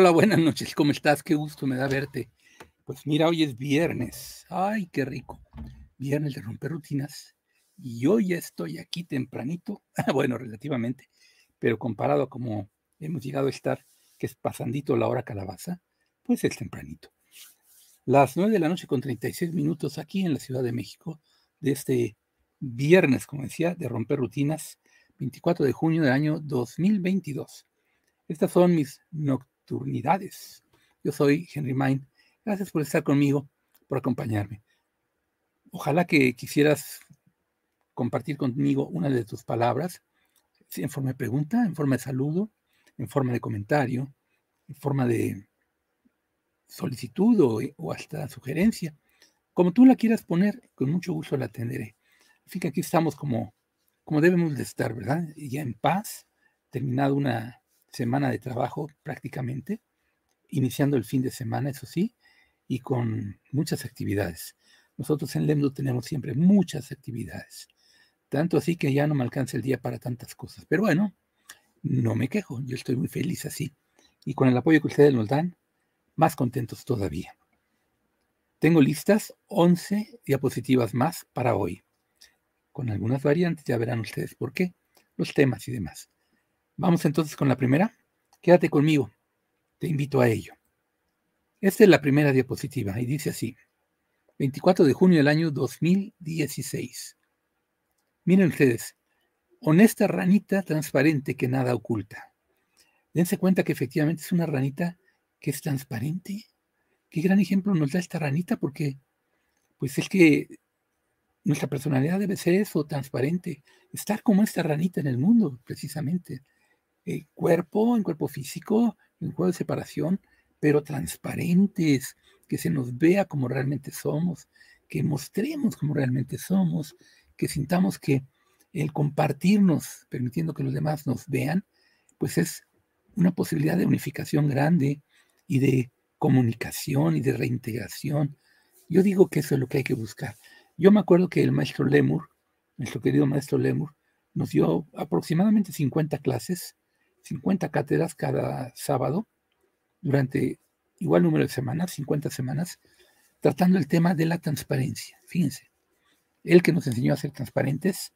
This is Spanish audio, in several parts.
Hola, buenas noches, ¿cómo estás? Qué gusto me da verte. Pues mira, hoy es viernes. Ay, qué rico. Viernes de romper rutinas. Y hoy ya estoy aquí tempranito, bueno, relativamente, pero comparado a como hemos llegado a estar, que es pasandito la hora calabaza, pues es tempranito. Las nueve de la noche con 36 minutos aquí en la Ciudad de México, de este viernes, como decía, de romper rutinas, 24 de junio del año 2022. Estas son mis nocturnas yo soy Henry Main. Gracias por estar conmigo, por acompañarme. Ojalá que quisieras compartir conmigo una de tus palabras, en forma de pregunta, en forma de saludo, en forma de comentario, en forma de solicitud o, hasta sugerencia. Como tú la quieras poner, con mucho gusto la atenderé. Así que aquí estamos como, como debemos de estar, ¿verdad? Ya en paz, terminado una semana de trabajo prácticamente, iniciando el fin de semana, eso sí, y con muchas actividades. Nosotros en Lemdo tenemos siempre muchas actividades, tanto así que ya no me alcanza el día para tantas cosas. Pero bueno, no me quejo, yo estoy muy feliz así. Y con el apoyo que ustedes nos dan, más contentos todavía. Tengo listas 11 diapositivas más para hoy, con algunas variantes, ya verán ustedes por qué, los temas y demás. Vamos entonces con la primera. Quédate conmigo. Te invito a ello. Esta es la primera diapositiva y dice así. 24 de junio del año 2016. Miren ustedes, honesta ranita transparente que nada oculta. Dense cuenta que efectivamente es una ranita que es transparente. Qué gran ejemplo nos da esta ranita porque pues es que nuestra personalidad debe ser eso, transparente, estar como esta ranita en el mundo, precisamente el cuerpo, en cuerpo físico, en juego de separación, pero transparentes, que se nos vea como realmente somos, que mostremos como realmente somos, que sintamos que el compartirnos, permitiendo que los demás nos vean, pues es una posibilidad de unificación grande y de comunicación y de reintegración. Yo digo que eso es lo que hay que buscar. Yo me acuerdo que el maestro Lemur, nuestro querido maestro Lemur, nos dio aproximadamente 50 clases 50 cátedras cada sábado durante igual número de semanas, 50 semanas, tratando el tema de la transparencia. Fíjense, él que nos enseñó a ser transparentes,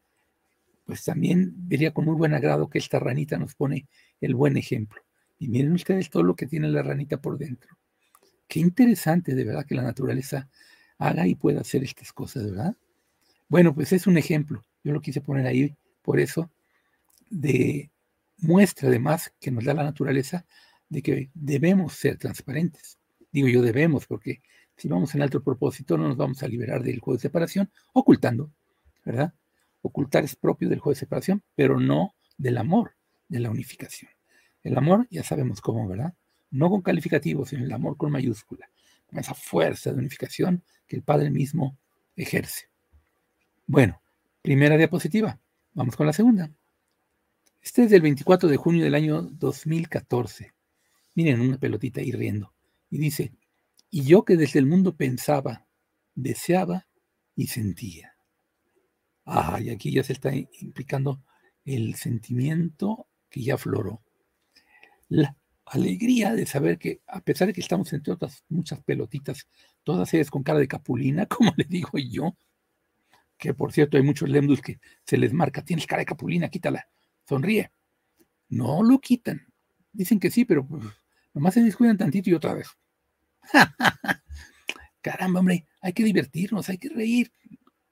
pues también vería con muy buen agrado que esta ranita nos pone el buen ejemplo. Y miren ustedes todo lo que tiene la ranita por dentro. Qué interesante de verdad que la naturaleza haga y pueda hacer estas cosas, ¿verdad? Bueno, pues es un ejemplo. Yo lo quise poner ahí por eso de muestra además que nos da la naturaleza de que debemos ser transparentes. Digo yo debemos, porque si vamos en alto propósito no nos vamos a liberar del juego de separación ocultando, ¿verdad? Ocultar es propio del juego de separación, pero no del amor, de la unificación. El amor ya sabemos cómo, ¿verdad? No con calificativos, sino el amor con mayúscula, con esa fuerza de unificación que el Padre mismo ejerce. Bueno, primera diapositiva. Vamos con la segunda. Este es del 24 de junio del año 2014. Miren una pelotita ahí riendo. Y dice, y yo que desde el mundo pensaba, deseaba y sentía. Ah, y aquí ya se está implicando el sentimiento que ya floró. La alegría de saber que, a pesar de que estamos entre otras muchas pelotitas, todas ellas con cara de capulina, como le digo yo, que por cierto hay muchos lemdus que se les marca, tienes cara de capulina, quítala sonríe. No lo quitan. Dicen que sí, pero pues, nomás se descuidan tantito y otra vez. Caramba, hombre, hay que divertirnos, hay que reír.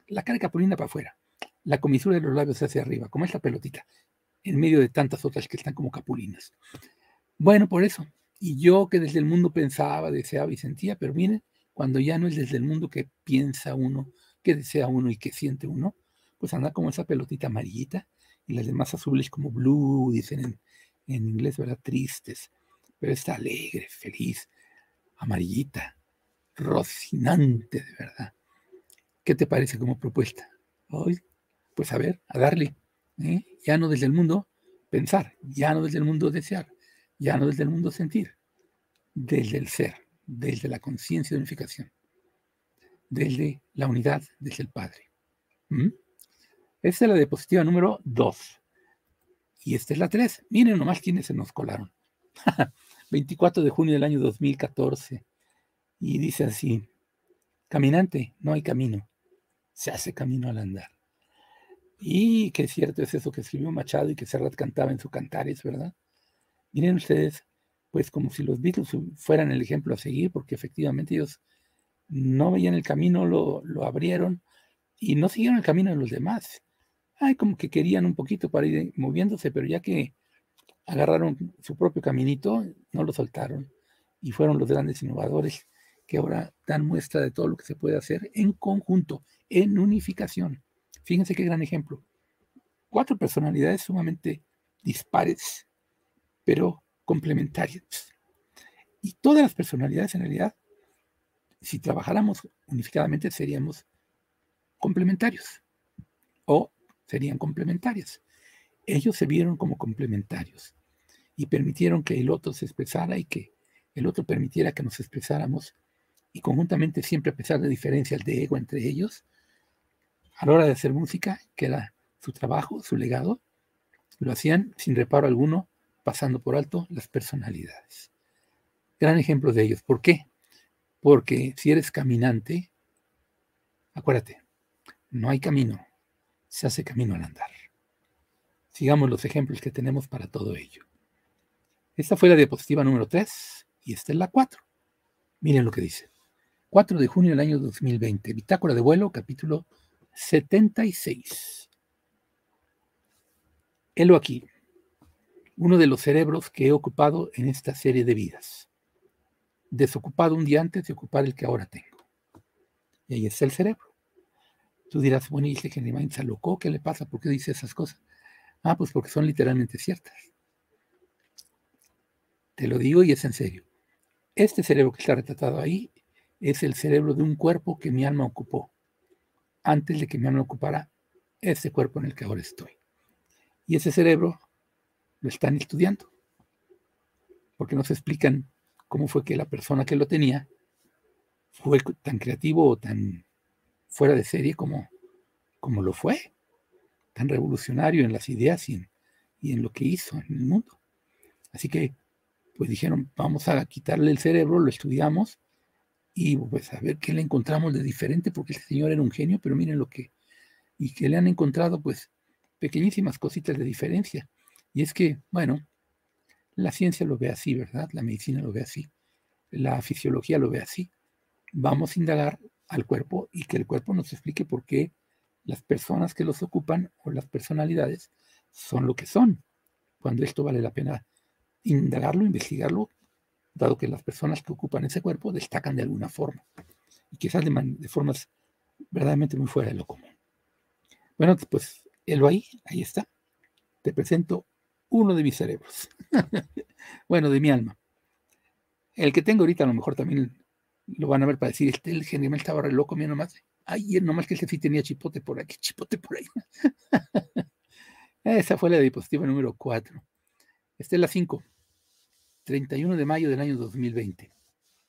La cara Capulina para afuera. La comisura de los labios hacia arriba, como esta pelotita, en medio de tantas otras que están como capulinas. Bueno, por eso. Y yo que desde el mundo pensaba, deseaba y sentía, pero miren, cuando ya no es desde el mundo que piensa uno, que desea uno y que siente uno, pues anda como esa pelotita amarillita y las demás azules como blue, dicen en, inglés, ¿verdad? Tristes, pero está alegre, feliz, amarillita, rocinante, de verdad. ¿Qué te parece como propuesta? Hoy, pues a ver, a darle, ¿eh? ya no desde el mundo pensar, ya no desde el mundo desear, ya no desde el mundo sentir, desde el ser, desde la conciencia de unificación, desde la unidad, desde el Padre. Esta es la diapositiva número 2. Y esta es la 3. Miren nomás quiénes se nos colaron. 24 de junio del año 2014. Y dice así, caminante, no hay camino, se hace camino al andar. Y qué cierto es eso que escribió Machado y que Serrat cantaba en su Cantares, ¿verdad? Miren ustedes, pues como si los Beatles fueran el ejemplo a seguir, porque efectivamente ellos no veían el camino, lo, lo abrieron y no siguieron el camino de los demás. Ay, como que querían un poquito para ir moviéndose, pero ya que agarraron su propio caminito, no lo soltaron y fueron los grandes innovadores que ahora dan muestra de todo lo que se puede hacer en conjunto, en unificación. Fíjense qué gran ejemplo. Cuatro personalidades sumamente dispares, pero complementarias. Y todas las personalidades en realidad, si trabajáramos unificadamente, seríamos complementarios o serían complementarias. Ellos se vieron como complementarios y permitieron que el otro se expresara y que el otro permitiera que nos expresáramos y conjuntamente siempre a pesar de diferencias de ego entre ellos, a la hora de hacer música, que era su trabajo, su legado, lo hacían sin reparo alguno, pasando por alto las personalidades. Gran ejemplo de ellos. ¿Por qué? Porque si eres caminante, acuérdate, no hay camino, se hace camino al andar. Sigamos los ejemplos que tenemos para todo ello. Esta fue la diapositiva número 3 y esta es la 4. Miren lo que dice. 4 de junio del año 2020, Bitácora de vuelo, capítulo 76. Helo aquí, uno de los cerebros que he ocupado en esta serie de vidas. Desocupado un día antes de ocupar el que ahora tengo. Y ahí está el cerebro. Tú dirás, bueno, y ese Genemain se alocó, ¿qué le pasa? ¿Por qué dice esas cosas? Ah, pues porque son literalmente ciertas. Te lo digo y es en serio. Este cerebro que está retratado ahí es el cerebro de un cuerpo que mi alma ocupó antes de que mi alma ocupara ese cuerpo en el que ahora estoy. Y ese cerebro lo están estudiando, porque nos explican cómo fue que la persona que lo tenía fue tan creativo o tan fuera de serie como, como lo fue, tan revolucionario en las ideas y en, y en lo que hizo en el mundo. Así que, pues dijeron, vamos a quitarle el cerebro, lo estudiamos y pues a ver qué le encontramos de diferente, porque este señor era un genio, pero miren lo que, y que le han encontrado pues pequeñísimas cositas de diferencia. Y es que, bueno, la ciencia lo ve así, ¿verdad? La medicina lo ve así, la fisiología lo ve así. Vamos a indagar al cuerpo y que el cuerpo nos explique por qué las personas que los ocupan o las personalidades son lo que son, cuando esto vale la pena indagarlo, investigarlo dado que las personas que ocupan ese cuerpo destacan de alguna forma, y quizás de, formas verdaderamente muy fuera de lo común. Bueno, pues él ahí, ahí está. Te presento uno de mis cerebros. bueno, de mi alma. El que tengo ahorita a lo mejor también lo van a ver para decir, este el general estaba re loco, mira nomás. Ay, nomás que ese sí tenía chipote por aquí, chipote por ahí. Esa fue la diapositiva número 4. Esta es la 5. 31 de mayo del año 2020.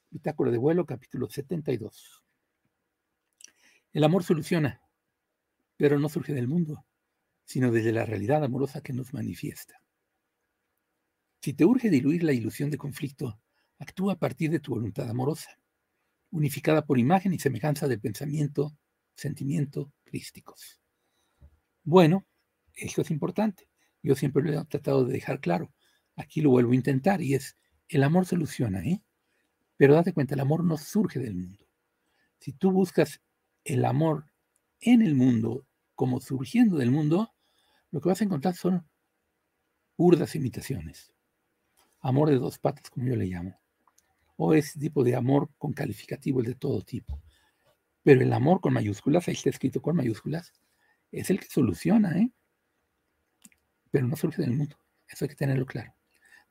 Bitácora de vuelo, capítulo 72. El amor soluciona, pero no surge del mundo, sino desde la realidad amorosa que nos manifiesta. Si te urge diluir la ilusión de conflicto, actúa a partir de tu voluntad amorosa, unificada por imagen y semejanza del pensamiento, sentimiento crísticos. Bueno, esto es importante. Yo siempre lo he tratado de dejar claro. Aquí lo vuelvo a intentar y es, el amor soluciona, ¿eh? Pero date cuenta, el amor no surge del mundo. Si tú buscas el amor en el mundo como surgiendo del mundo, lo que vas a encontrar son burdas imitaciones. Amor de dos patas, como yo le llamo. O ese tipo de amor con calificativo, el de todo tipo. Pero el amor con mayúsculas, ahí está escrito con mayúsculas, es el que soluciona, ¿eh? Pero no surge del mundo. Eso hay que tenerlo claro.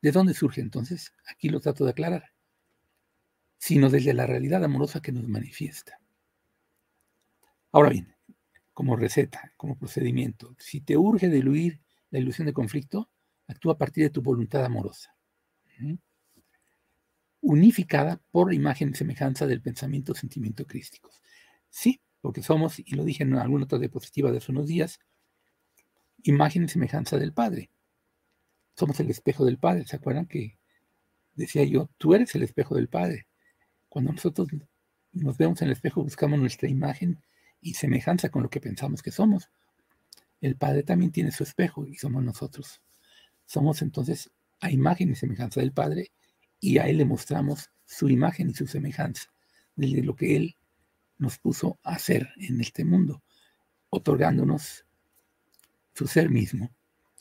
¿De dónde surge entonces? Aquí lo trato de aclarar. Sino desde la realidad amorosa que nos manifiesta. Ahora bien, como receta, como procedimiento, si te urge diluir la ilusión de conflicto, actúa a partir de tu voluntad amorosa. Unificada por imagen y semejanza del pensamiento, sentimiento crísticos. Sí, porque somos, y lo dije en alguna otra diapositiva de hace unos días, imagen y semejanza del Padre somos el espejo del Padre. ¿Se acuerdan que decía yo, tú eres el espejo del Padre. Cuando nosotros nos vemos en el espejo, buscamos nuestra imagen y semejanza con lo que pensamos que somos. El Padre también tiene su espejo y somos nosotros. Somos entonces a imagen y semejanza del Padre y a Él le mostramos su imagen y su semejanza de lo que Él nos puso a hacer en este mundo, otorgándonos su ser mismo.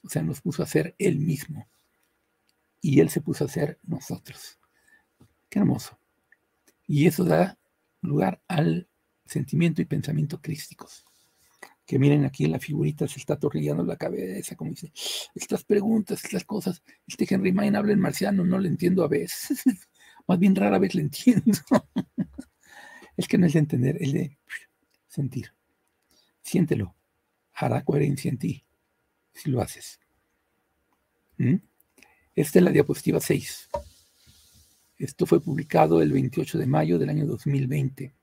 O sea, nos puso a ser Él mismo. Y Él se puso a ser nosotros. Qué hermoso. Y eso da lugar al sentimiento y pensamiento crísticos. Que miren aquí la figurita se está atornillando la cabeza, como dice, estas preguntas, estas cosas. Este Henry Main habla en marciano, no le entiendo a veces. Más bien rara vez le entiendo. es que no es de entender, es de sentir. Siéntelo. Hará coherencia en ti si lo haces. ¿Mm? Esta es la diapositiva 6. Esto fue publicado el 28 de mayo del año 2020.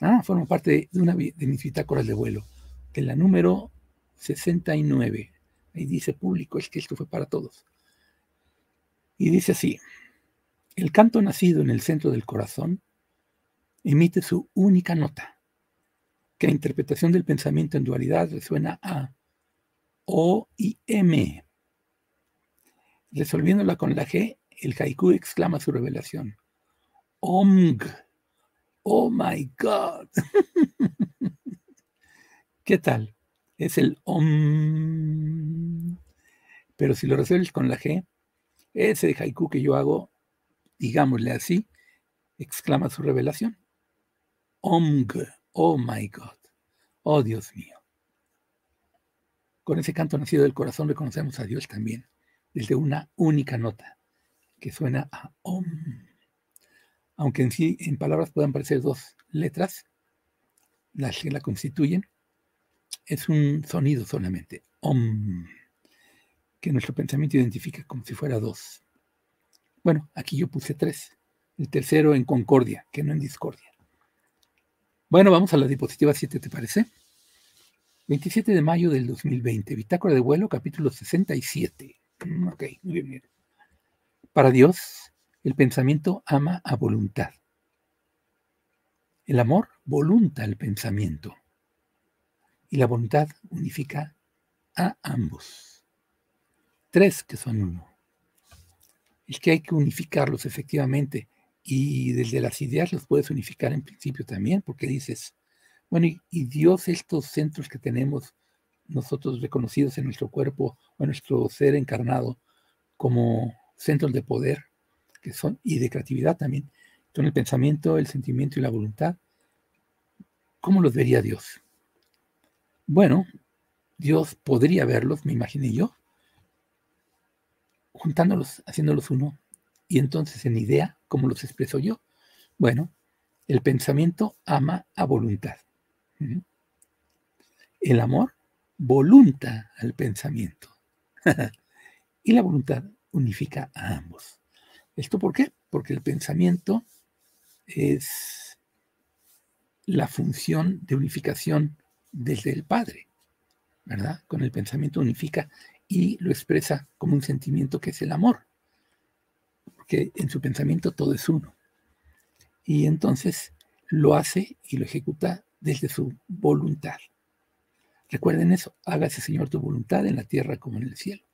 Ah, forma parte de una de mis bitácoras de vuelo, de la número 69. Ahí dice público, es que esto fue para todos. Y dice así, el canto nacido en el centro del corazón emite su única nota, que a interpretación del pensamiento en dualidad resuena a O y M. Resolviéndola con la G, el haiku exclama su revelación. Omg. Oh my God. ¿Qué tal? Es el Om. Pero si lo resuelves con la G, ese haiku que yo hago, digámosle así, exclama su revelación. Omg, oh my God, oh Dios mío. Con ese canto nacido del corazón reconocemos a Dios también, desde una única nota, que suena a Om. Aunque en sí, en palabras puedan parecer dos letras, las que la constituyen, es un sonido solamente, Om, que nuestro pensamiento identifica como si fuera dos. Bueno, aquí yo puse tres, el tercero en concordia, que no en discordia. Bueno, vamos a la diapositiva 7, ¿te parece? 27 de mayo del 2020, bitácora de vuelo, capítulo 67. Mm, ok, muy bien. Para Dios, el pensamiento ama a voluntad. El amor volunta el pensamiento. Y la voluntad unifica a ambos. Tres que son uno. Es que hay que unificarlos efectivamente y desde las ideas los puedes unificar en principio también, porque dices, bueno, y, Dios, estos centros que tenemos nosotros reconocidos en nuestro cuerpo o en nuestro ser encarnado como centros de poder, que son, y de creatividad también, son el pensamiento, el sentimiento y la voluntad, ¿cómo los vería Dios? Bueno, Dios podría verlos, me imaginé yo, juntándolos, haciéndolos uno, y entonces en idea, ¿cómo los expreso yo? Bueno, el pensamiento ama a voluntad. El amor volunta al pensamiento. y la voluntad unifica a ambos. ¿Esto por qué? Porque el pensamiento es la función de unificación desde el Padre, ¿verdad? Con el pensamiento unifica y lo expresa como un sentimiento que es el amor que en su pensamiento todo es uno. Y entonces lo hace y lo ejecuta desde su voluntad. Recuerden eso, hágase Señor tu voluntad en la tierra como en el cielo.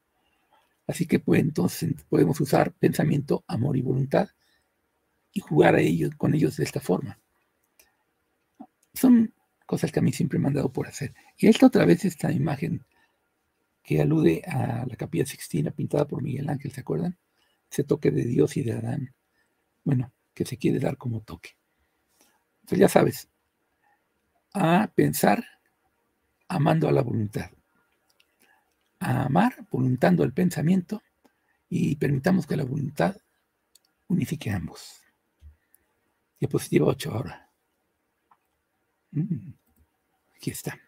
Así que pues, entonces podemos usar pensamiento, amor y voluntad y jugar a ellos, con ellos de esta forma. Son cosas que a mí siempre me han dado por hacer. Y esta otra vez, esta imagen que alude a la capilla sixtina pintada por Miguel Ángel, ¿se acuerdan? ese toque de Dios y de Adán, bueno, que se quiere dar como toque. Entonces ya sabes, a pensar amando a la voluntad, a amar voluntando el pensamiento y permitamos que la voluntad unifique a ambos. Diapositiva 8 ahora. Mm, aquí está.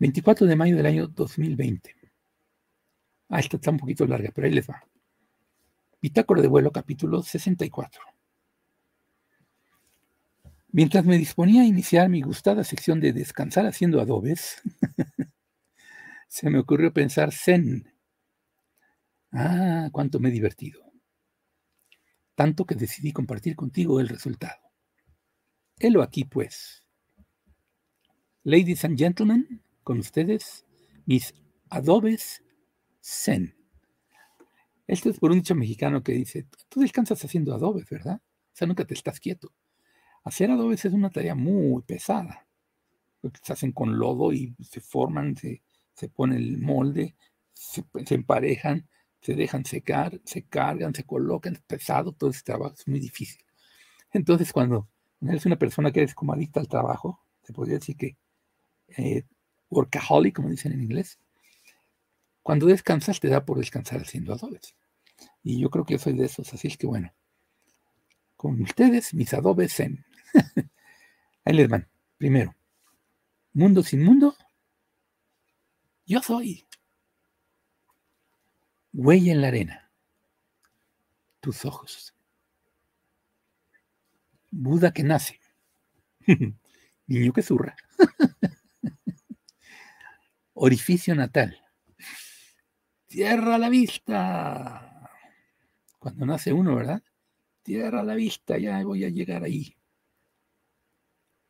24 de mayo del año 2020. Ah, esta está un poquito larga, pero ahí les va. Bitácora de vuelo capítulo 64. Mientras me disponía a iniciar mi gustada sección de descansar haciendo adobes, se me ocurrió pensar Zen. Ah, cuánto me he divertido. tanto que decidí compartir contigo el resultado. Helo aquí, pues. Ladies and gentlemen, con ustedes, mis adobes Zen. Esto es por un dicho mexicano que dice, tú descansas haciendo adobes, ¿verdad? O sea, nunca te estás quieto. Hacer adobes es una tarea muy pesada, porque se hacen con lodo y se forman, se, se pone el molde, se, emparejan, se dejan secar, se cargan, se colocan, es pesado, todo ese trabajo es muy difícil. Entonces, cuando eres una persona que eres como adicta al trabajo, se podría decir que eh, workaholic, como dicen en inglés, cuando descansas te da por descansar haciendo adobes. Y yo creo que yo soy de esos, así es que bueno, con ustedes mis adobes en... Ahí les van. Primero, mundo sin mundo, yo soy. Huella en la arena, tus ojos. Buda que nace, niño que zurra. Orificio natal, tierra la vista. Cuando nace uno, ¿verdad? Tierra la vista, ya voy a llegar ahí.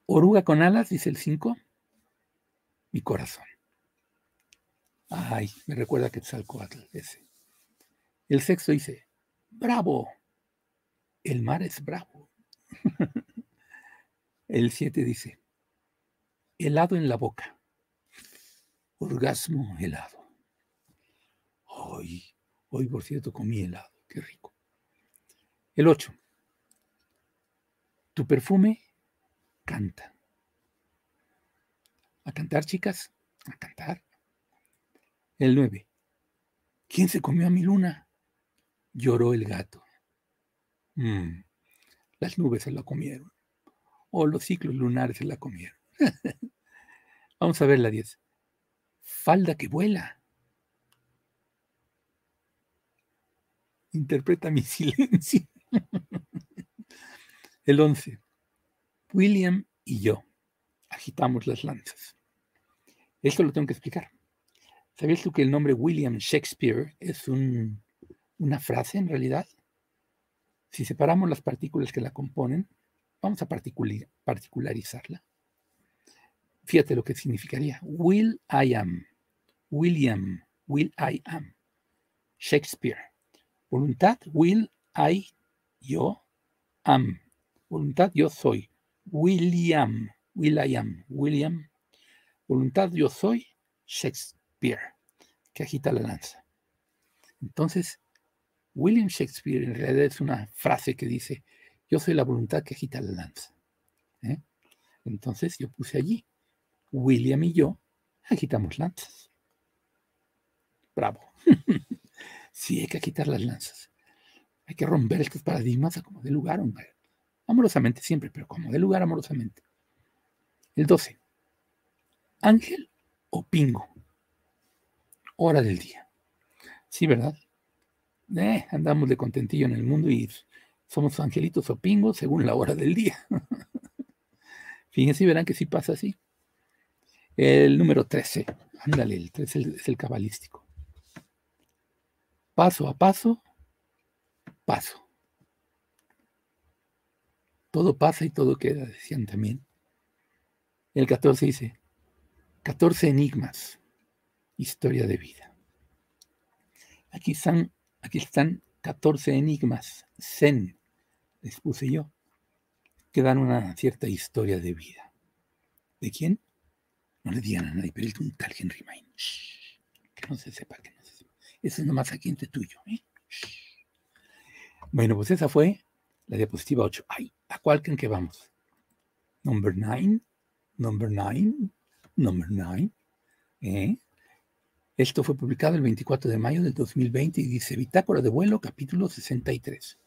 Oruga con alas, dice el 5, mi corazón. Ay, me recuerda que Tzalcoatl ese. El sexto dice, bravo, el mar es bravo. el 7 dice, helado en la boca, orgasmo helado. Hoy, hoy por cierto comí helado, qué rico. El 8. Tu perfume canta. A cantar, chicas, a cantar. El 9. ¿Quién se comió a mi luna? Lloró el gato. Mm, las nubes se la comieron. O los ciclos lunares se la comieron. Vamos a ver la 10. Falda que vuela. Interpreta mi silencio. El 11. William y yo agitamos las lanzas. Esto lo tengo que explicar. ¿Sabías tú que el nombre William Shakespeare es un, una frase en realidad? Si separamos las partículas que la componen, vamos a particularizarla. Fíjate lo que significaría. Will I am. William. Will I am. Shakespeare. Voluntad, will, I, yo, am. Voluntad, yo soy. William, will I am. William. Voluntad, yo soy. Shakespeare, que agita la lanza. Entonces, William Shakespeare en realidad es una frase que dice, yo soy la voluntad que agita la lanza. ¿eh? Entonces yo puse allí, William y yo agitamos lanzas. Bravo. Sí, hay que quitar las lanzas. Hay que romper estos paradigmas como de lugar, hombre. Amorosamente siempre, pero como de lugar amorosamente. El 12. Ángel o pingo. Hora del día. Sí, ¿verdad? Eh, andamos de contentillo en el mundo y somos angelitos o pingos según la hora del día. Fíjense y verán que sí pasa así. El número 13. Ándale, el 13 es el cabalístico paso a paso, paso. Todo pasa y todo queda, decían también. El 14 dice, 14 enigmas, historia de vida. Aquí están, aquí están 14 enigmas, zen, les puse yo, que dan una cierta historia de vida. ¿De quién? No le digan a nadie, pero es un tal Henry Main. que no se sepa, que no ese es nomás aquí entre tuyo. ¿eh? Bueno, pues esa fue la diapositiva 8. Ay, ¿a cuál creen que vamos? Number 9, number 9, number 9. ¿eh? Esto fue publicado el 24 de mayo del 2020 y dice Bitácora de vuelo, capítulo 63.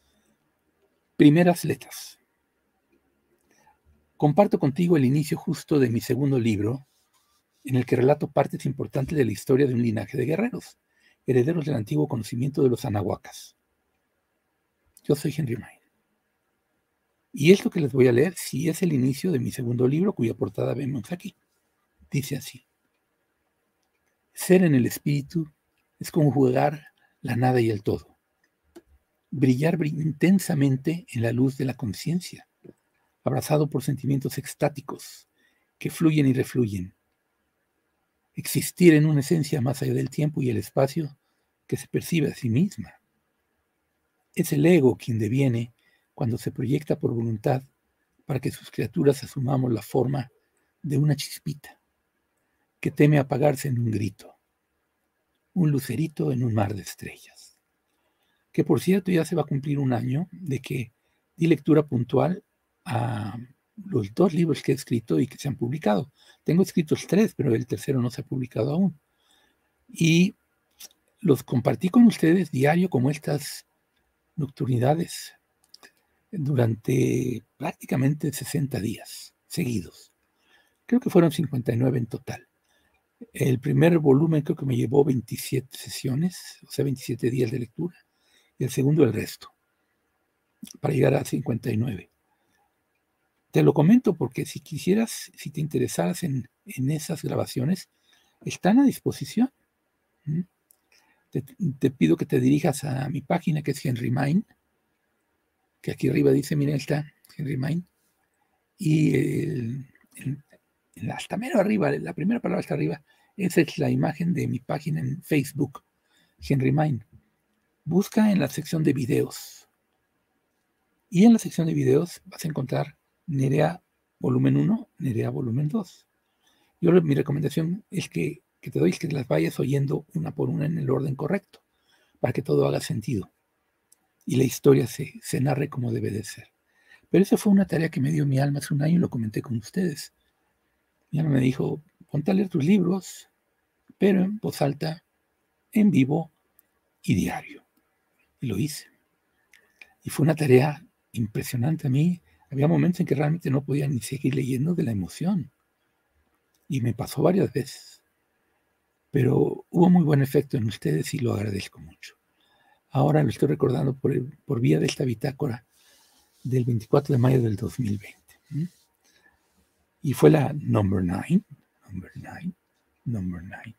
Primeras letras. Comparto contigo el inicio justo de mi segundo libro, en el que relato partes importantes de la historia de un linaje de guerreros herederos del antiguo conocimiento de los anahuacas. Yo soy Henry Main. Y esto que les voy a leer sí es el inicio de mi segundo libro, cuya portada vemos aquí. Dice así. Ser en el espíritu es como jugar la nada y el todo. brillar intensamente en la luz de la conciencia, abrazado por sentimientos extáticos que fluyen y refluyen. Existir en una esencia más allá del tiempo y el espacio que se percibe a sí misma. Es el ego quien deviene cuando se proyecta por voluntad para que sus criaturas asumamos la forma de una chispita que teme apagarse en un grito, un lucerito en un mar de estrellas. Que por cierto ya se va a cumplir un año de que di lectura puntual a los dos libros que he escrito y que se han publicado. Tengo escritos tres, pero el tercero no se ha publicado aún. Y los compartí con ustedes diario como estas nocturnidades durante prácticamente 60 días seguidos. Creo que fueron 59 en total. El primer volumen creo que me llevó 27 sesiones, o sea, 27 días de lectura, y el segundo el resto, para llegar a 59. Te lo comento porque si quisieras, si te interesaras en, esas grabaciones, están a disposición. Te, pido que te dirijas a mi página que es Henry Mine, que aquí arriba dice, miren, está Henry Mine, y hasta arriba, la primera palabra está arriba, esa es la imagen de mi página en Facebook, Henry Mine. Busca en la sección de videos. Y en la sección de videos vas a encontrar Nerea volumen 1, Nerea volumen 2. Yo mi recomendación es que, que te doy que las vayas oyendo una por una en el orden correcto, para que todo haga sentido y la historia se, se narre como debe de ser. Pero esa fue una tarea que me dio mi alma hace un año y lo comenté con ustedes. Mi alma me dijo, ponte a leer tus libros, pero en voz alta, en vivo y diario. Y lo hice. Y fue una tarea impresionante a mí. Había momentos en que realmente no podía ni seguir leyendo de la emoción. Y me pasó varias veces. Pero hubo muy buen efecto en ustedes y lo agradezco mucho. Ahora lo estoy recordando por, por vía de esta bitácora del 24 de mayo del 2020. Y fue la number nine, number nine, number nine.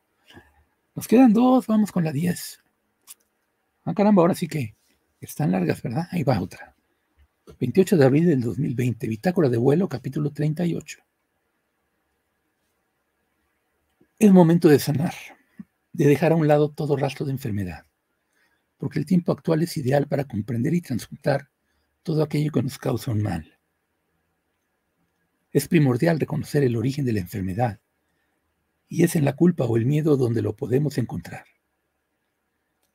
Nos quedan dos, vamos con la 10. Ah, caramba, ahora sí que están largas, ¿verdad? Ahí va otra. 28 de abril del 2020, Bitácora de vuelo, capítulo 38. Es momento de sanar, de dejar a un lado todo rastro de enfermedad, porque el tiempo actual es ideal para comprender y transmutar todo aquello que nos causa un mal. Es primordial reconocer el origen de la enfermedad, y es en la culpa o el miedo donde lo podemos encontrar.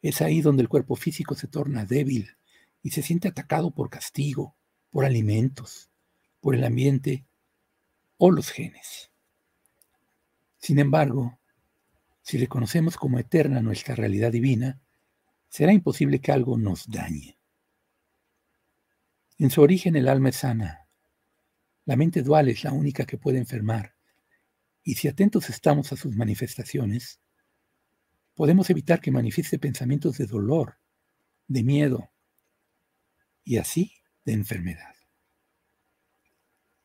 Es ahí donde el cuerpo físico se torna débil y se siente atacado por castigo, por alimentos, por el ambiente o los genes. Sin embargo, si reconocemos como eterna nuestra realidad divina, será imposible que algo nos dañe. En su origen el alma es sana, la mente dual es la única que puede enfermar, y si atentos estamos a sus manifestaciones, podemos evitar que manifieste pensamientos de dolor, de miedo y así de enfermedad.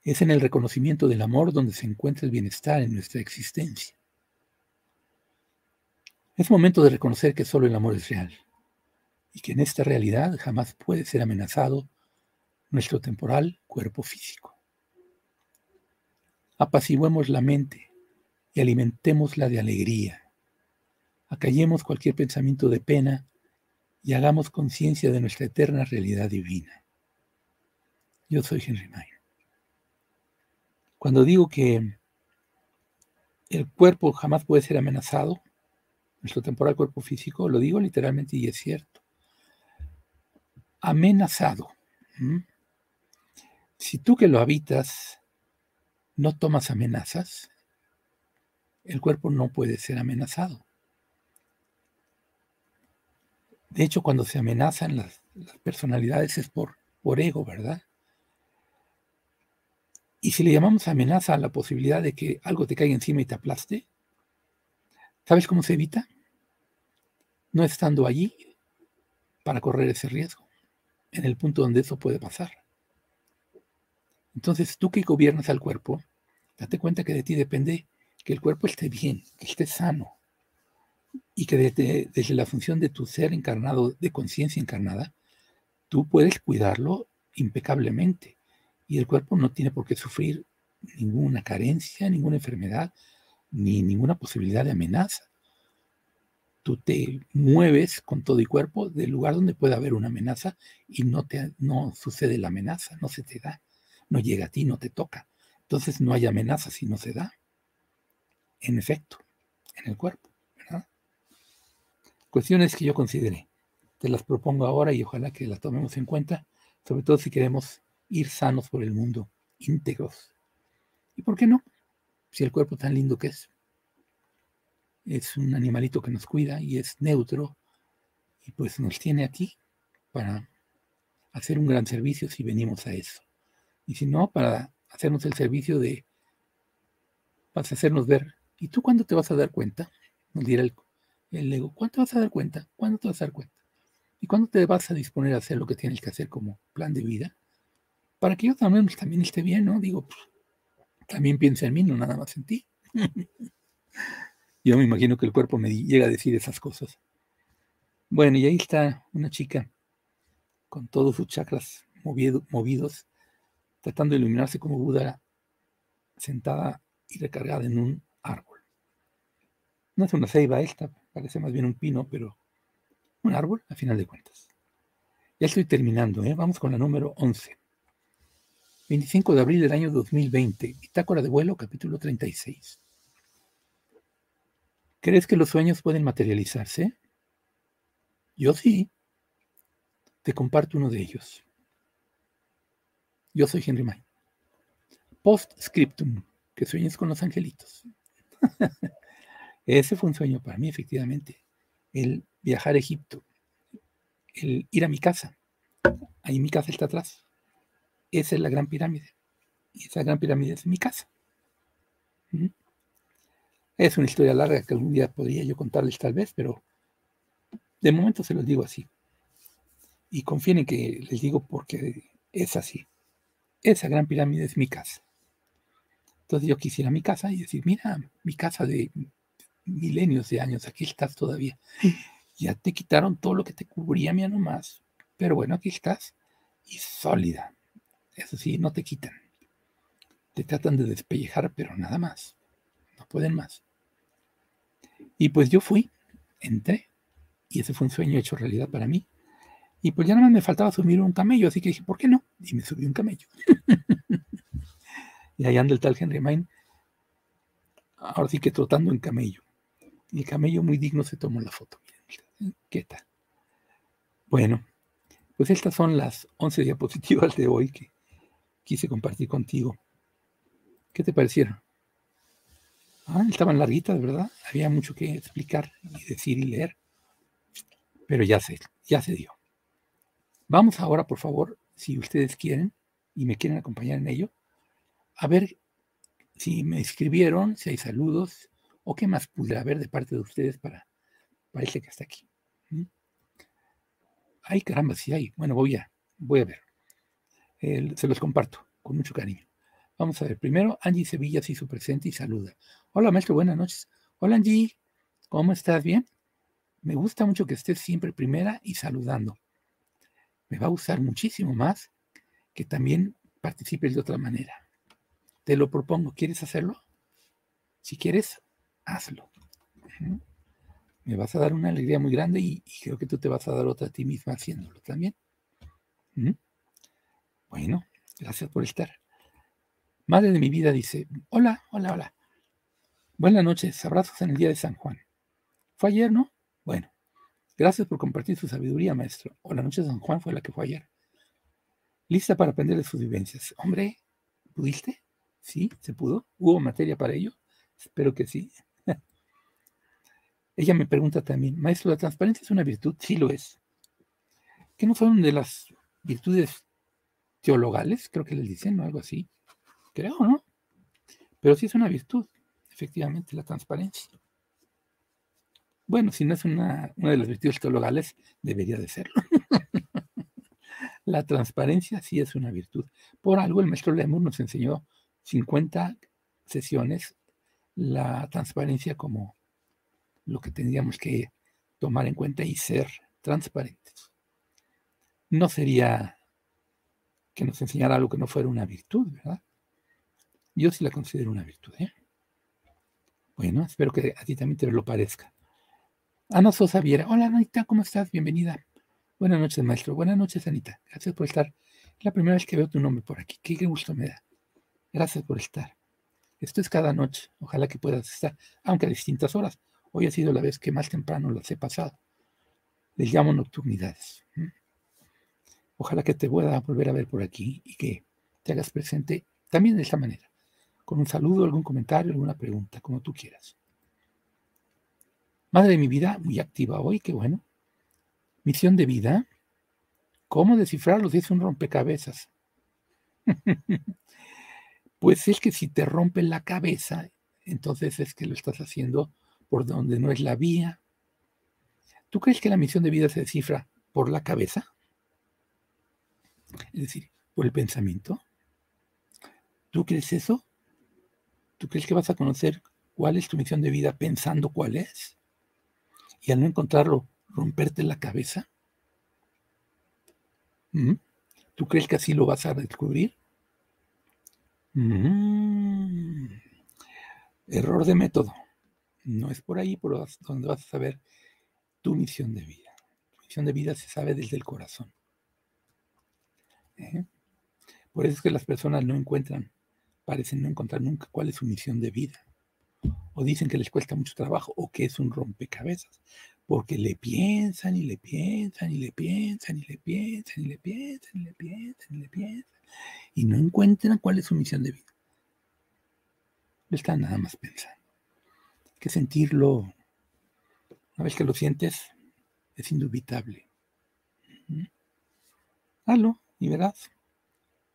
Es en el reconocimiento del amor donde se encuentra el bienestar en nuestra existencia. Es momento de reconocer que solo el amor es real y que en esta realidad jamás puede ser amenazado nuestro temporal cuerpo físico. Apaciguemos la mente y alimentémosla de alegría. Acallemos cualquier pensamiento de pena y hagamos conciencia de nuestra eterna realidad divina. Yo soy Henry Mayer. Cuando digo que el cuerpo jamás puede ser amenazado, nuestro temporal cuerpo físico, lo digo literalmente y es cierto. Amenazado. Si tú que lo habitas no tomas amenazas, el cuerpo no puede ser amenazado. De hecho, cuando se amenazan las, personalidades es por, por ego, ¿verdad? Y si le llamamos amenaza a la posibilidad de que algo te caiga encima y te aplaste, ¿sabes cómo se evita? No estando allí para correr ese riesgo, en el punto donde eso puede pasar. Entonces, tú que gobiernas al cuerpo, date cuenta que de ti depende que el cuerpo esté bien, que esté sano, y que desde, la función de tu ser encarnado, de conciencia encarnada, tú puedes cuidarlo impecablemente y el cuerpo no tiene por qué sufrir ninguna carencia, ninguna enfermedad, ni ninguna posibilidad de amenaza. Tú te mueves con todo el cuerpo del lugar donde puede haber una amenaza y no, te, no sucede la amenaza, no se te da, no llega a ti, no te toca. Entonces no hay amenaza si no se da. En efecto, en el cuerpo. Cuestiones que yo consideré. Te las propongo ahora y ojalá que las tomemos en cuenta, sobre todo si queremos ir sanos por el mundo, íntegros. ¿Y por qué no? Si el cuerpo tan lindo que es. Es un animalito que nos cuida y es neutro y pues nos tiene aquí para hacer un gran servicio si venimos a eso. Y si no, para hacernos el servicio de, para hacernos ver. ¿Y tú cuándo te vas a dar cuenta? Nos dirá el, el ego. ¿Cuándo vas a dar cuenta? ¿Cuándo te vas a dar cuenta? ¿Y cuándo te vas a disponer a hacer lo que tienes que hacer como plan de vida? Para que yo también, también esté bien, ¿no? Digo, pues, también piensa en mí, no nada más en ti. Yo me imagino que el cuerpo me llega a decir esas cosas. Bueno, y ahí está una chica con todos sus chakras movidos, tratando de iluminarse como Buda, sentada y recargada en un. No es una ceiba esta, parece más bien un pino, pero un árbol a final de cuentas. Ya estoy terminando, ¿eh? vamos con la número 11. 25 de abril del año 2020, Bitácora de vuelo, capítulo 36. ¿Crees que los sueños pueden materializarse? Yo sí. Te comparto uno de ellos. Yo soy Henry May. Postscriptum, que sueñes con los angelitos. Ese fue un sueño para mí, efectivamente. El viajar a Egipto, el ir a mi casa. Ahí mi casa está atrás. Esa es la gran pirámide. Y esa gran pirámide es mi casa. Es una historia larga que algún día podría yo contarles tal vez, pero de momento se los digo así. Y confíen en que les digo porque es así. Esa gran pirámide es mi casa. Entonces yo quisiera mi casa y decir, mira, mi casa de milenios de años, aquí estás todavía. Ya te quitaron todo lo que te cubría, mía nomás. Pero bueno, aquí estás y sólida. Eso sí, no te quitan. Te tratan de despellejar, pero nada más. No pueden más. Y pues yo fui, entré, y ese fue un sueño hecho realidad para mí. Y pues ya nada más me faltaba subir un camello, así que dije, ¿por qué no? Y me subí un camello. y ahí anda el tal Henry Main, ahora sí que trotando en camello. El camello muy digno se tomó la foto. ¿Qué tal? Bueno, pues estas son las 11 diapositivas de hoy que quise compartir contigo. ¿Qué te parecieron? Ah, estaban larguitas, ¿verdad? Había mucho que explicar y decir y leer. Pero ya se, ya se dio. Vamos ahora, por favor, si ustedes quieren y me quieren acompañar en ello, a ver si me escribieron, si hay saludos o qué más pudiera haber de parte de ustedes para, parece que está aquí. Ay, caramba, sí hay. Bueno, voy a, voy a ver se los comparto con mucho cariño. Vamos a ver, primero Angie Sevilla se hizo presente y saluda. Hola maestro, buenas noches. Hola Angie, ¿cómo estás? ¿Bien? Me gusta mucho que estés siempre primera y saludando. Me va a gustar muchísimo más que también participes de otra manera. Te lo propongo, ¿quieres hacerlo? Si quieres, hazlo. Me vas a dar una alegría muy grande y, creo que tú te vas a dar otra a ti misma haciéndolo también. Bueno, gracias por estar. Madre de mi vida dice, hola, hola, hola. Buenas noches, abrazos en el día de San Juan. ¿Fue ayer, no? Bueno, gracias por compartir su sabiduría, maestro. O la noche de San Juan fue la que fue ayer. Lista para aprender de sus vivencias. Hombre, ¿pudiste? Sí, se pudo. ¿Hubo materia para ello? Espero que sí. Ella me pregunta también, maestro, ¿la transparencia es una virtud? Sí lo es. ¿Qué no son de las virtudes teologales, creo que les dicen, o algo así. Creo, ¿no? Pero sí es una virtud, efectivamente, la transparencia. Bueno, si no es una, de las virtudes teologales, debería de serlo. la transparencia sí es una virtud. Por algo el maestro Lemur nos enseñó 50 sesiones la transparencia como lo que tendríamos que tomar en cuenta y ser transparentes. no sería que nos enseñara algo que no fuera una virtud, ¿verdad? Yo sí la considero una virtud. ¿eh? Bueno, espero que a ti también te lo parezca. Ana Sosa Viera. Hola, Anita, ¿cómo estás? Bienvenida. Buenas noches, maestro. Buenas noches, Anita. Gracias por estar. Es la primera vez que veo tu nombre por aquí. Qué gusto me da. Gracias por estar. Esto es cada noche. Ojalá que puedas estar, aunque a distintas horas. Hoy ha sido la vez que más temprano las he pasado. Les llamo nocturnidades. Ojalá que te pueda volver a ver por aquí y que te hagas presente también de esta manera, con un saludo, algún comentario, alguna pregunta, como tú quieras. Madre de mi vida, muy activa hoy, qué bueno. Misión de vida. ¿Cómo descifrarlo si es un rompecabezas? pues es que si te rompe la cabeza, entonces es que lo estás haciendo por donde no es la vía. ¿Tú crees que la misión de vida se descifra por la cabeza? Es decir, por el pensamiento. ¿Tú crees eso? ¿Tú crees que vas a conocer cuál es tu misión de vida pensando cuál es? Y al no encontrarlo, romperte la cabeza. ¿Mm? ¿Tú crees que así lo vas a descubrir? Mm. Error de método. No es por ahí por donde vas a saber tu misión de vida. Tu misión de vida se sabe desde el corazón. Por eso es que las personas no encuentran, parecen no encontrar nunca cuál es su misión de vida. O dicen que les cuesta mucho trabajo o que es un rompecabezas, porque le piensan y le piensan y le piensan y le piensan y le piensan y le piensan y le piensan y no encuentran cuál es su misión de vida. Están nada más pensando. Que sentirlo. Una vez que lo sientes, es indubitable. Hazlo y verás.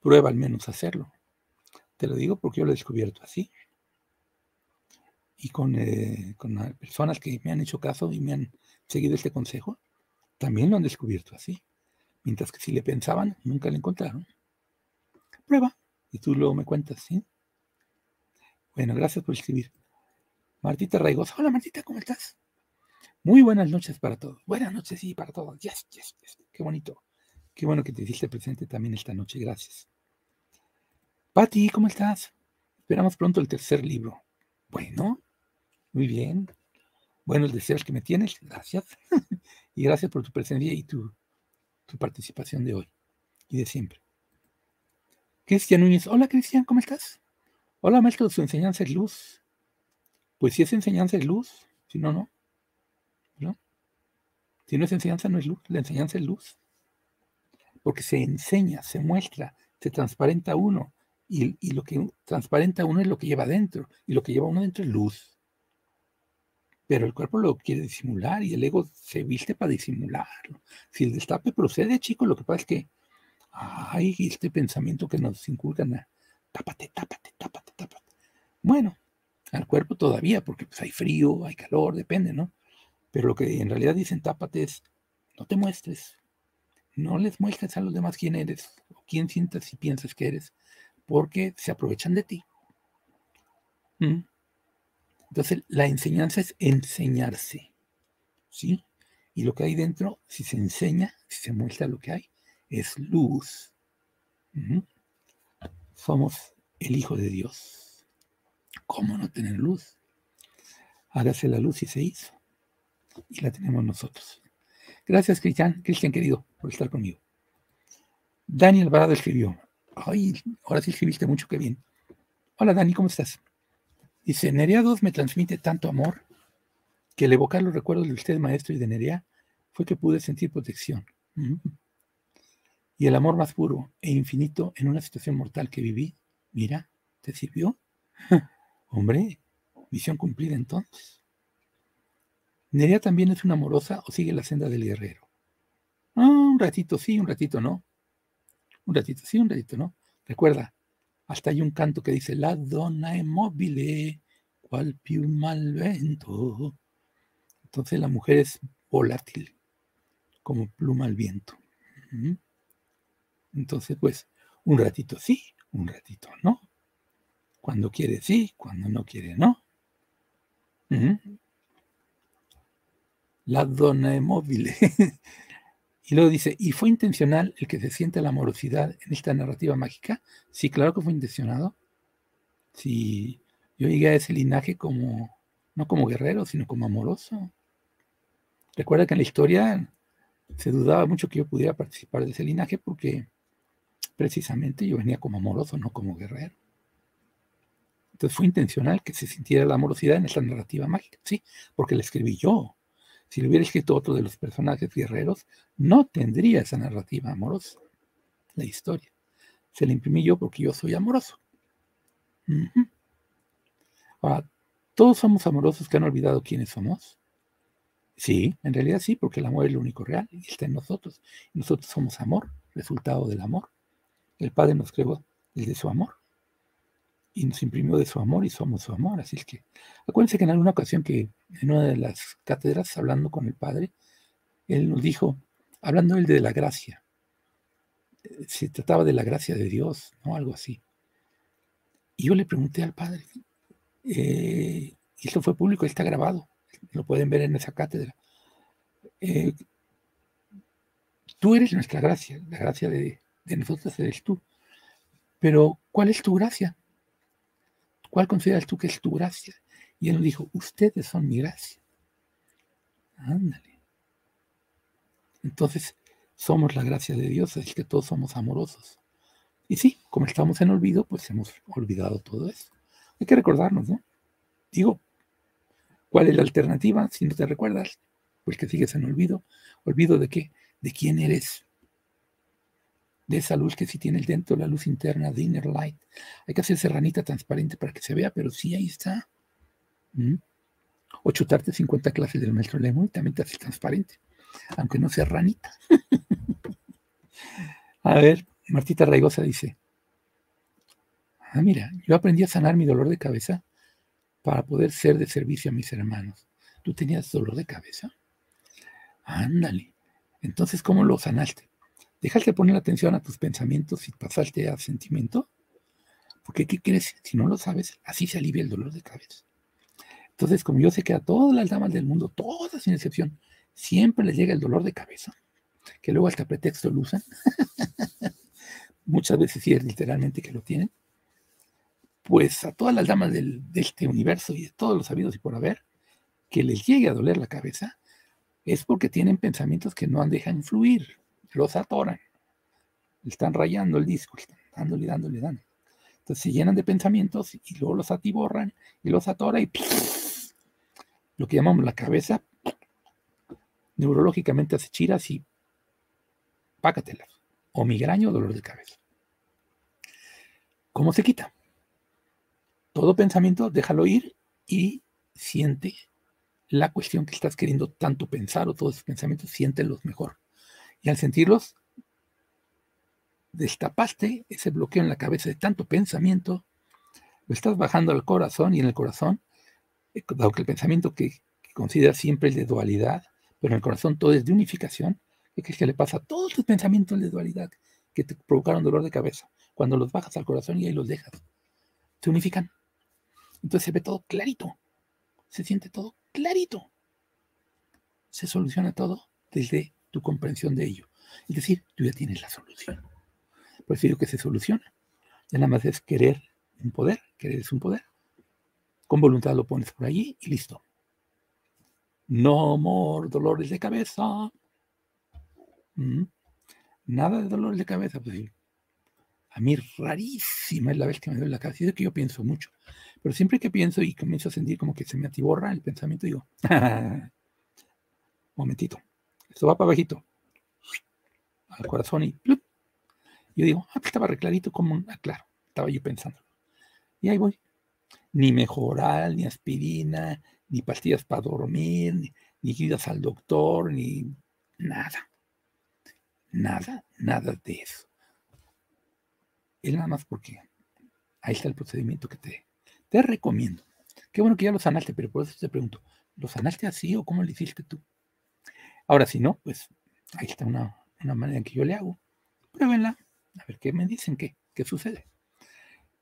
Prueba al menos hacerlo. Te lo digo porque yo lo he descubierto así. Y con, eh, con personas que me han hecho caso y me han seguido este consejo, también lo han descubierto así. Mientras que si le pensaban, nunca le encontraron. Prueba y tú luego me cuentas, ¿sí? Bueno, gracias por escribir. Martita Raigos. Hola Martita, ¿cómo estás? Muy buenas noches para todos. Buenas noches, sí, para todos. Yes, yes, yes. Qué bonito. Qué bueno que te hiciste presente también esta noche. Gracias. Pati, ¿cómo estás? Esperamos pronto el tercer libro. Bueno, muy bien. Buenos deseos que me tienes. Gracias. y gracias por tu presencia y tu, tu participación de hoy y de siempre. Cristian Núñez. Hola, Cristian, ¿cómo estás? Hola, maestro, su enseñanza es luz. Pues si es enseñanza es luz, si no, no. ¿No? Si no es enseñanza, no es luz. La enseñanza es luz porque se enseña, se muestra, se transparenta uno, y, lo que transparenta uno es lo que lleva adentro, y lo que lleva uno adentro es luz. Pero el cuerpo lo quiere disimular y el ego se viste para disimularlo. Si el destape procede, chicos, lo que pasa es que hay este pensamiento que nos inculcan tápate, tápate, tápate, tápate. Bueno, al cuerpo todavía, porque pues hay frío, hay calor, depende, ¿no? Pero lo que en realidad dicen tápate es, no te muestres, no les muestres a los demás quién eres o quién sientas y piensas que eres, porque se aprovechan de ti. ¿Mm? Entonces, la enseñanza es enseñarse. ¿Sí? Y lo que hay dentro, si se enseña, si se muestra lo que hay, es luz. Somos el Hijo de Dios. ¿Cómo no tener luz? Hágase la luz y se hizo. Y la tenemos nosotros. Gracias, Cristian. Cristian, querido por estar conmigo. Daniel Alvarado escribió, ay, ahora sí escribiste mucho, qué bien. Hola Dani, ¿cómo estás? Dice, Nerea 2 me transmite tanto amor que al evocar los recuerdos de usted, maestro, y de Nerea, fue que pude sentir protección. Y el amor más puro e infinito en una situación mortal que viví, mira, ¿te sirvió? Hombre, misión cumplida entonces. Nerea también es una amorosa o sigue la senda del guerrero. Ah, un ratito sí, un ratito no. Un ratito sí, un ratito no. Recuerda, hasta hay un canto que dice, la donna è mobile, cual piuma al vento. Entonces la mujer es volátil, como pluma al viento. Entonces, pues, un ratito sí, un ratito no. Cuando quiere sí, cuando no quiere no. La donna è mobile. Y luego dice, ¿y fue intencional el que se siente la amorosidad en esta narrativa mágica? Sí, claro que fue intencionado. Sí, yo llegué a ese linaje como, no como guerrero, sino como amoroso. Recuerda que en la historia se dudaba mucho que yo pudiera participar de ese linaje porque precisamente yo venía como amoroso, no como guerrero. Entonces fue intencional que se sintiera la amorosidad en esta narrativa mágica, sí, porque la escribí yo. Si lo hubiera escrito otro de los personajes guerreros, no tendría esa narrativa amorosa, la historia. Se la imprimí yo porque yo soy amoroso. Ahora, ¿todos somos amorosos que han olvidado quiénes somos? Sí, en realidad sí, porque el amor es lo único real y está en nosotros. Nosotros somos amor, resultado del amor. El Padre nos creó desde su amor y nos imprimió de su amor y somos su amor. Así es que acuérdense que en alguna ocasión que en una de las cátedras, hablando con el Padre, él nos dijo, hablando él de la gracia, eh, se trataba de la gracia de Dios, ¿no? Algo así. Y yo le pregunté al Padre, eh, y esto fue público, está grabado, lo pueden ver en esa cátedra. Eh, tú eres nuestra gracia, la gracia de, de nosotros eres tú. Pero, ¿cuál es tu gracia? ¿Cuál consideras tú que es tu gracia? Y él nos dijo, ustedes son mi gracia. Ándale. Entonces, somos la gracia de Dios, es que todos somos amorosos. Y sí, como estamos en olvido, pues hemos olvidado todo eso. Hay que recordarnos, ¿no? Digo, ¿cuál es la alternativa si no te recuerdas? Pues que sigues en olvido. ¿Olvido de qué? De quién eres de esa luz que sí tienes dentro, la luz interna, de inner light. Hay que hacer serranita transparente para que se vea, pero sí ahí está. ¿Mm? O chutarte 50 clases del maestro Lemon y también te hace transparente, aunque no sea ranita. a ver, Martita Raigosa dice, ah, mira, yo aprendí a sanar mi dolor de cabeza para poder ser de servicio a mis hermanos. ¿Tú tenías dolor de cabeza? Ándale. Entonces, ¿cómo lo sanaste? Dejaste de poner atención a tus pensamientos y pasaste a sentimiento. Porque, ¿qué crees? Si no lo sabes, así se alivia el dolor de cabeza. Entonces, como yo sé que a todas las damas del mundo, todas sin excepción, siempre les llega el dolor de cabeza, que luego hasta pretexto lo usan. Muchas veces sí es literalmente que lo tienen. Pues a todas las damas de este universo y de todos los sabidos y por haber, que les llegue a doler la cabeza, es porque tienen pensamientos que no han dejan fluir los atoran, están rayando el disco, están dándole, dándole, dándole. Entonces se llenan de pensamientos y luego los atiborran y los atora y lo que llamamos la cabeza neurológicamente hace chiras y pácatelas. O migraña o dolor de cabeza. ¿Cómo se quita? Todo pensamiento, déjalo ir y siente la cuestión que estás queriendo tanto pensar o todos esos pensamientos, siéntelos mejor. Y al sentirlos, destapaste ese bloqueo en la cabeza de tanto pensamiento, lo estás bajando al corazón y en el corazón, eh, dado que el pensamiento que, considera siempre es de dualidad, pero en el corazón todo es de unificación, ¿qué es que le pasa a todos tus pensamientos de dualidad que te provocaron dolor de cabeza? Cuando los bajas al corazón y ahí los dejas, se unifican. Entonces se ve todo clarito, se siente todo clarito. Se soluciona todo desde tu comprensión de ello. Es decir, tú ya tienes la solución. Por eso digo que se soluciona. Ya nada más es querer un poder, querer es un poder. Con voluntad lo pones por allí y listo. No more dolores de cabeza. Mm. Nada de dolores de cabeza. Pues, a mí rarísima es la vez que me duele la cabeza. Y es que yo pienso mucho. Pero siempre que pienso y comienzo a sentir como que se me atiborra el pensamiento, digo, momentito, esto va para abajito, al corazón y yo digo, ah, pues estaba reclarito como, ah, claro, estaba yo pensando. Y ahí voy. Ni mejoral, ni aspirina, ni pastillas para dormir, ni, ni al doctor, ni nada. Nada, nada de eso. Es nada más porque ahí está el procedimiento que te, te recomiendo. Qué bueno que ya lo sanaste, pero por eso te pregunto, ¿lo sanaste así o cómo lo hiciste tú? Ahora, si no, pues ahí está una, manera en que yo le hago. Pruébenla, a ver qué me dicen, qué, qué sucede.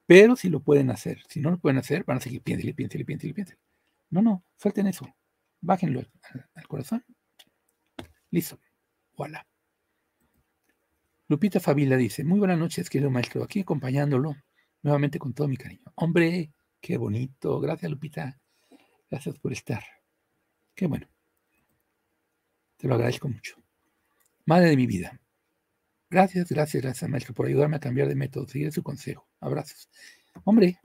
Pero si lo pueden hacer, si no lo pueden hacer, van a seguir piénsele, piénsele, piénsele, piénsele. No, no, suelten eso. Bájenlo al, corazón. Listo. Voilà. Lupita Favila dice, muy buenas noches, querido maestro, aquí acompañándolo nuevamente con todo mi cariño. Hombre, qué bonito. Gracias, Lupita. Gracias por estar. Qué bueno. Te lo agradezco mucho. Madre de mi vida. Gracias, gracias, gracias, maestro, por ayudarme a cambiar de método, seguir su consejo. Abrazos. Hombre,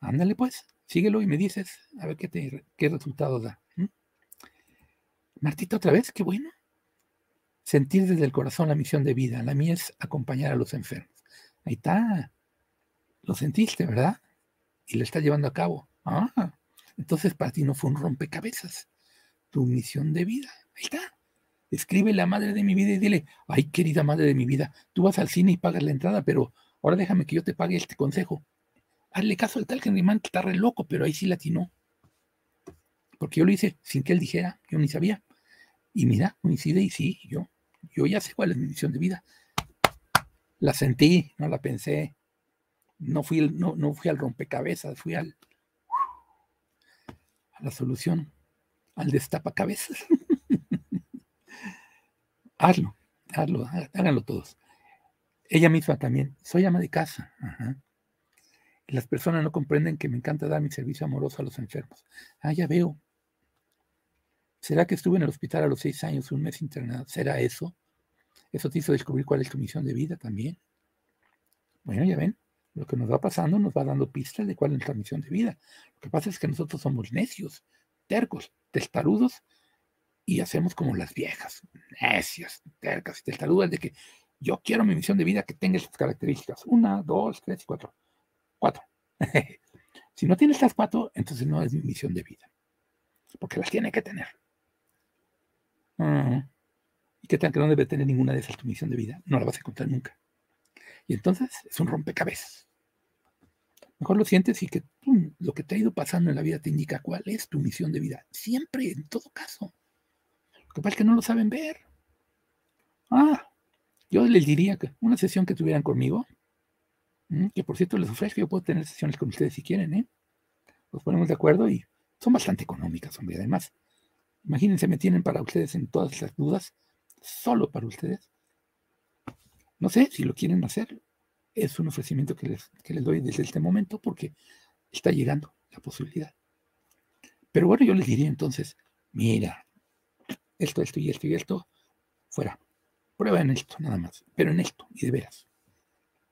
ándale pues, síguelo y me dices a ver qué, te, qué resultado da. Martita, otra vez, qué bueno. Sentir desde el corazón la misión de vida. La mía es acompañar a los enfermos. Ahí está. Lo sentiste, ¿verdad? Y lo estás llevando a cabo. Ah, entonces para ti no fue un rompecabezas. Tu misión de vida. Ahí está. Escribe la madre de mi vida y dile, ay querida madre de mi vida, tú vas al cine y pagas la entrada, pero ahora déjame que yo te pague este consejo. Hazle caso al tal Henry Mann que está re loco, pero ahí sí latinó. Porque yo lo hice sin que él dijera, yo ni sabía. Y mira, coincide y sí, yo, yo ya sé cuál es mi misión de vida. La sentí, no la pensé. No fui, no, no fui al rompecabezas, fui al, a la solución, al destapacabezas. hazlo, hazlo, háganlo todos. Ella misma también, soy ama de casa. las personas no comprenden que me encanta dar mi servicio amoroso a los enfermos. Ah, ya veo. ¿Será que estuve en el hospital a los seis años, un mes internado? ¿Será eso? ¿Eso te hizo descubrir cuál es tu misión de vida también? Bueno, ya ven, lo que nos va pasando nos va dando pistas de cuál es nuestra misión de vida. Lo que pasa es que nosotros somos necios, tercos, testarudos y hacemos como las viejas, necias, tercas y testarudas de que yo quiero mi misión de vida que tenga estas características. Una, dos, tres y cuatro. Cuatro. si no tiene estas cuatro, entonces no es mi misión de vida. Porque las tiene que tener. ¿Y qué tal que no debe tener ninguna de esas tu misión de vida? No la vas a encontrar nunca. Y entonces es un rompecabezas. Mejor lo sientes y que lo que te ha ido pasando en la vida te indica cuál es tu misión de vida. Siempre, en todo caso. Lo que pasa es que no lo saben ver. Ah, yo les diría que una sesión que tuvieran conmigo, que por cierto les ofrezco, yo puedo tener sesiones con ustedes si quieren, ¿eh? Nos ponemos de acuerdo y son bastante económicas, hombre. Además, imagínense, me tienen para ustedes en todas las dudas, solo para ustedes. No sé si lo quieren hacer. Es un ofrecimiento que les, que les doy desde este momento porque está llegando la posibilidad. Pero bueno, yo les diría entonces, mira, esto, esto y esto y esto, fuera. Prueba en esto, nada más. Pero en esto, y de veras.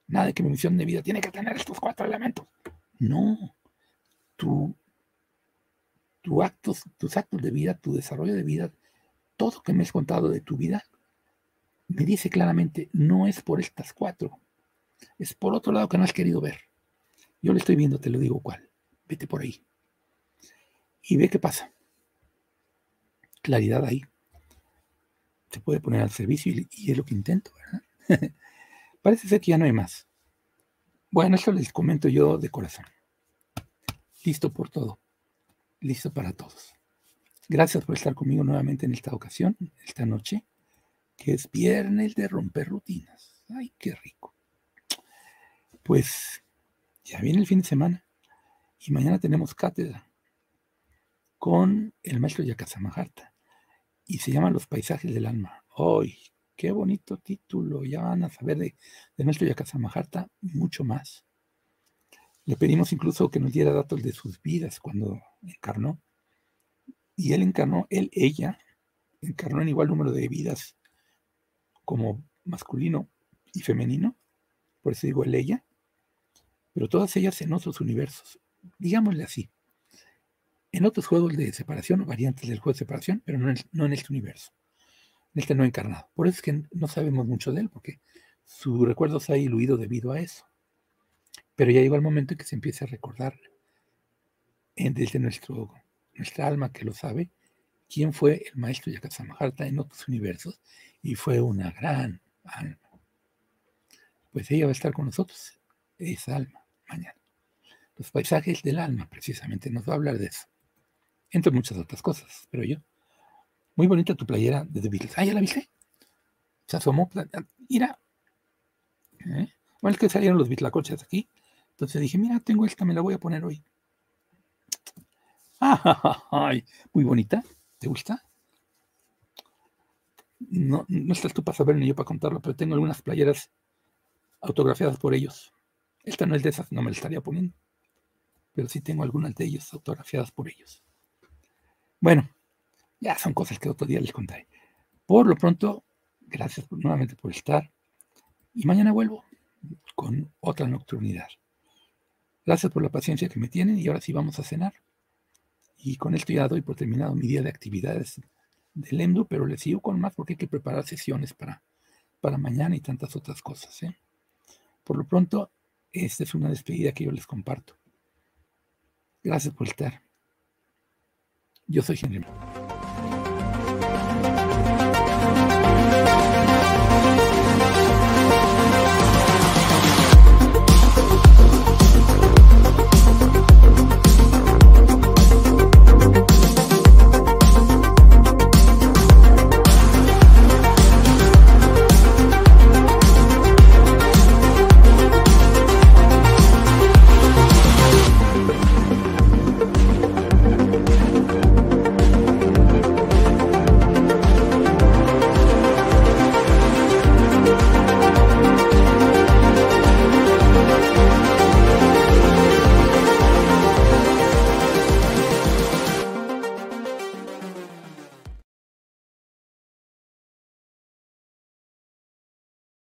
Nada de que mi misión de vida tiene que tener estos cuatro elementos. No. Tu, tu actos, tus actos de vida, tu desarrollo de vida, todo que me has contado de tu vida, me dice claramente, no es por estas cuatro. Es por otro lado que no has querido ver. Yo le estoy viendo, te lo digo cuál. Vete por ahí. Y ve qué pasa. Claridad ahí se puede poner al servicio y, es lo que intento, ¿verdad? Parece ser que ya no hay más. Bueno, eso les comento yo de corazón. Listo por todo. Listo para todos. Gracias por estar conmigo nuevamente en esta ocasión, esta noche, que es viernes de romper rutinas. Ay, qué rico. Pues ya viene el fin de semana y mañana tenemos cátedra con el maestro Yakasamaharta y se llama Los paisajes del alma. ¡Ay, qué bonito título! Ya van a saber de, de nuestro Yakasamaharta mucho más. Le pedimos incluso que nos diera datos de sus vidas cuando encarnó. Y él encarnó, él, ella, encarnó en igual número de vidas como masculino y femenino. Por eso digo él, ella. Pero todas ellas en otros universos. Digámosle así en otros juegos de separación variantes del juego de separación, pero no en, este universo, en este no encarnado. Por eso es que no sabemos mucho de él, porque su recuerdo se ha diluido debido a eso. Pero ya llegó el momento en que se empiece a recordar desde nuestro, nuestra alma que lo sabe, quién fue el maestro Yakasamaharta en otros universos, y fue una gran alma. Pues ella va a estar con nosotros, esa alma, mañana. Los paisajes del alma, precisamente, nos va a hablar de eso entre muchas otras cosas, pero yo. Muy bonita tu playera de The Beatles. Ah, ¿ya la viste? Se asomó. Mira. ¿Eh? Bueno, es que salieron los bitlacoches aquí. Entonces dije, mira, tengo esta, me la voy a poner hoy. Ah, ay, muy bonita. ¿Te gusta? no, no estás tú para saber ni yo para contarlo, pero tengo algunas playeras autografiadas por ellos. Esta no es de esas, no me la estaría poniendo, pero sí tengo algunas de ellas autografiadas por ellos. Bueno, ya son cosas que otro día les contaré. Por lo pronto, gracias nuevamente por estar y mañana vuelvo con otra nocturnidad. Gracias por la paciencia que me tienen y ahora sí vamos a cenar. Y con esto ya doy por terminado mi día de actividades del EMDU, pero les sigo con más porque hay que preparar sesiones para, para mañana y tantas otras cosas. ¿eh? Por lo pronto, esta es una despedida que yo les comparto. Gracias por estar. Yo soy Henry.